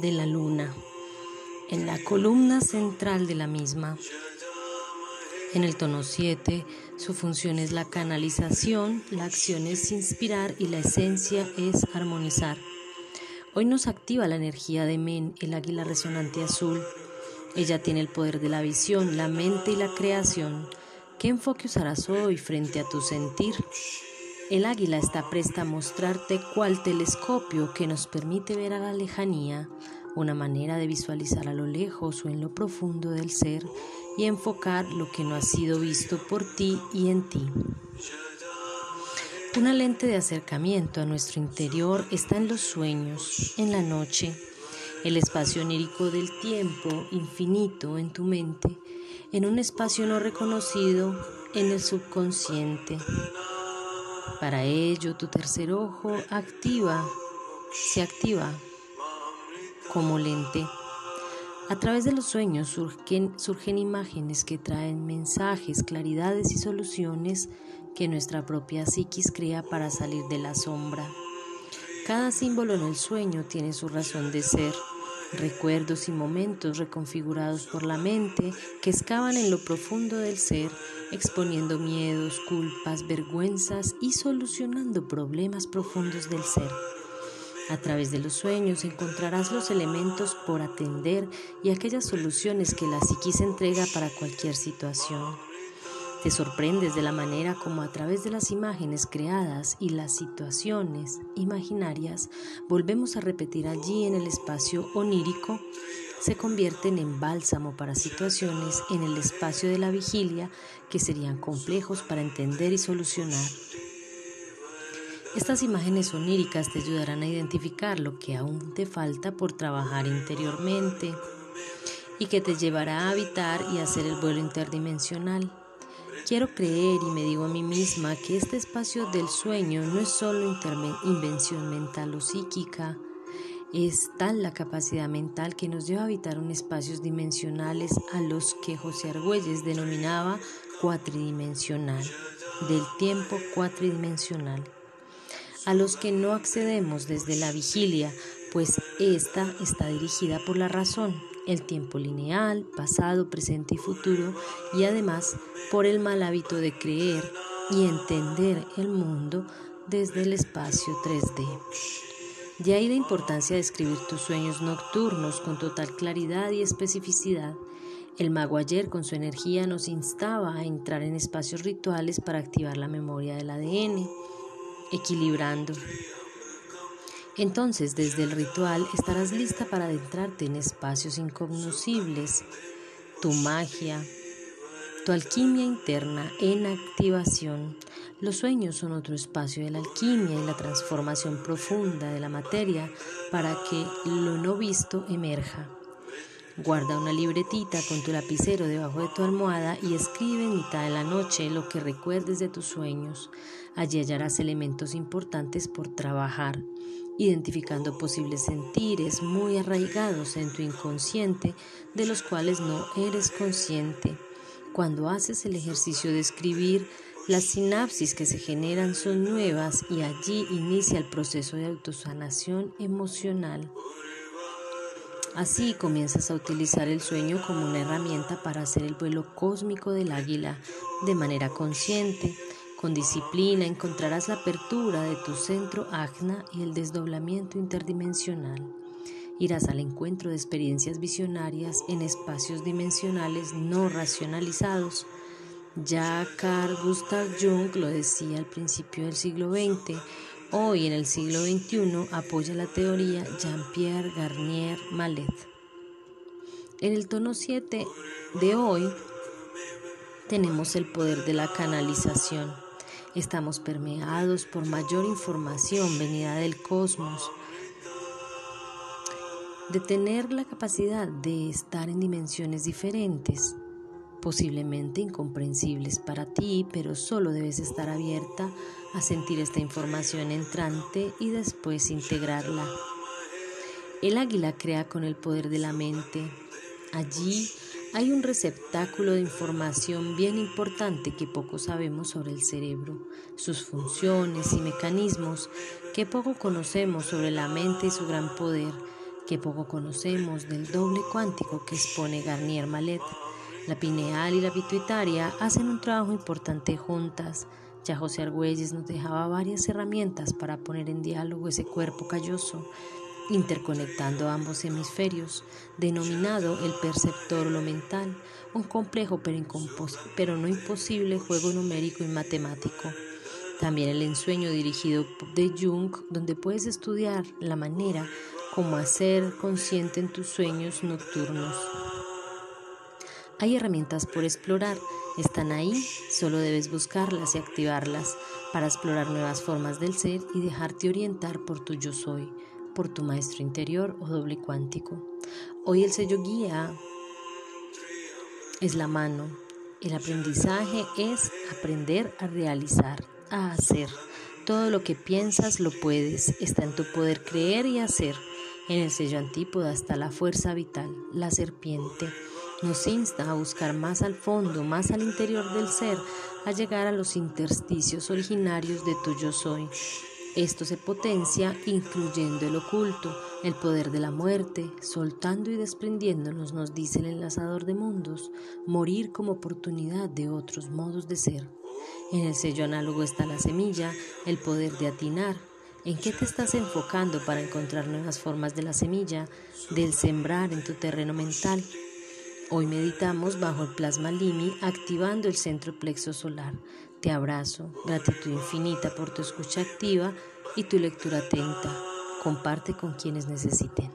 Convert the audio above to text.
de la luna, en la columna central de la misma. En el tono 7, su función es la canalización, la acción es inspirar y la esencia es armonizar. Hoy nos activa la energía de Men, el águila resonante azul. Ella tiene el poder de la visión, la mente y la creación. ¿Qué enfoque usarás hoy frente a tu sentir? El águila está presta a mostrarte cuál telescopio que nos permite ver a la lejanía, una manera de visualizar a lo lejos o en lo profundo del ser y enfocar lo que no ha sido visto por ti y en ti. Una lente de acercamiento a nuestro interior está en los sueños, en la noche, el espacio onírico del tiempo infinito en tu mente, en un espacio no reconocido en el subconsciente. Para ello, tu tercer ojo activa, se activa como lente. A través de los sueños surgen, surgen imágenes que traen mensajes, claridades y soluciones que nuestra propia psiquis crea para salir de la sombra. Cada símbolo en el sueño tiene su razón de ser, recuerdos y momentos reconfigurados por la mente que excavan en lo profundo del ser, exponiendo miedos, culpas, vergüenzas y solucionando problemas profundos del ser. A través de los sueños encontrarás los elementos por atender y aquellas soluciones que la psiquis entrega para cualquier situación. Te sorprendes de la manera como a través de las imágenes creadas y las situaciones imaginarias volvemos a repetir allí en el espacio onírico, se convierten en bálsamo para situaciones en el espacio de la vigilia que serían complejos para entender y solucionar. Estas imágenes oníricas te ayudarán a identificar lo que aún te falta por trabajar interiormente y que te llevará a habitar y hacer el vuelo interdimensional. Quiero creer y me digo a mí misma que este espacio del sueño no es solo invención mental o psíquica, es tal la capacidad mental que nos lleva a habitar en espacios dimensionales a los que José Argüelles denominaba cuatridimensional, del tiempo cuatridimensional, a los que no accedemos desde la vigilia, pues esta está dirigida por la razón el tiempo lineal, pasado, presente y futuro, y además por el mal hábito de creer y entender el mundo desde el espacio 3D. De ahí la importancia de escribir tus sueños nocturnos con total claridad y especificidad. El mago ayer con su energía nos instaba a entrar en espacios rituales para activar la memoria del ADN, equilibrando entonces, desde el ritual estarás lista para adentrarte en espacios incognoscibles, tu magia, tu alquimia interna en activación. Los sueños son otro espacio de la alquimia y la transformación profunda de la materia para que lo no visto emerja. Guarda una libretita con tu lapicero debajo de tu almohada y escribe en mitad de la noche lo que recuerdes de tus sueños. Allí hallarás elementos importantes por trabajar identificando posibles sentires muy arraigados en tu inconsciente de los cuales no eres consciente. Cuando haces el ejercicio de escribir, las sinapsis que se generan son nuevas y allí inicia el proceso de autosanación emocional. Así comienzas a utilizar el sueño como una herramienta para hacer el vuelo cósmico del águila de manera consciente con disciplina encontrarás la apertura de tu centro agna y el desdoblamiento interdimensional. Irás al encuentro de experiencias visionarias en espacios dimensionales no racionalizados. Ya Carl Gustav Jung lo decía al principio del siglo XX, hoy en el siglo XXI apoya la teoría Jean-Pierre Garnier Mallet. En el tono 7 de hoy tenemos el poder de la canalización. Estamos permeados por mayor información venida del cosmos. de tener la capacidad de estar en dimensiones diferentes, posiblemente incomprensibles para ti, pero solo debes estar abierta a sentir esta información entrante y después integrarla. El águila crea con el poder de la mente. Allí hay un receptáculo de información bien importante que poco sabemos sobre el cerebro, sus funciones y mecanismos, que poco conocemos sobre la mente y su gran poder, que poco conocemos del doble cuántico que expone Garnier Malet. La pineal y la pituitaria hacen un trabajo importante juntas. Ya José Argüelles nos dejaba varias herramientas para poner en diálogo ese cuerpo calloso interconectando ambos hemisferios, denominado el perceptor lo mental, un complejo pero, no imposible juego numérico y matemático. También el ensueño dirigido de Jung, donde puedes estudiar la manera como hacer consciente en tus sueños nocturnos. Hay herramientas por explorar, están ahí, solo debes buscarlas y activarlas para explorar nuevas formas del ser y dejarte orientar por tu yo soy por tu maestro interior o doble cuántico. Hoy el sello guía es la mano. El aprendizaje es aprender a realizar, a hacer. Todo lo que piensas lo puedes. Está en tu poder creer y hacer. En el sello antípoda está la fuerza vital, la serpiente. Nos insta a buscar más al fondo, más al interior del ser, a llegar a los intersticios originarios de tu yo soy, esto se potencia incluyendo el oculto, el poder de la muerte, soltando y desprendiéndonos, nos dice el enlazador de mundos, morir como oportunidad de otros modos de ser. En el sello análogo está la semilla, el poder de atinar. ¿En qué te estás enfocando para encontrar nuevas formas de la semilla, del sembrar en tu terreno mental? Hoy meditamos bajo el plasma Limi activando el centro plexo solar. Te abrazo, gratitud infinita por tu escucha activa y tu lectura atenta. Comparte con quienes necesiten.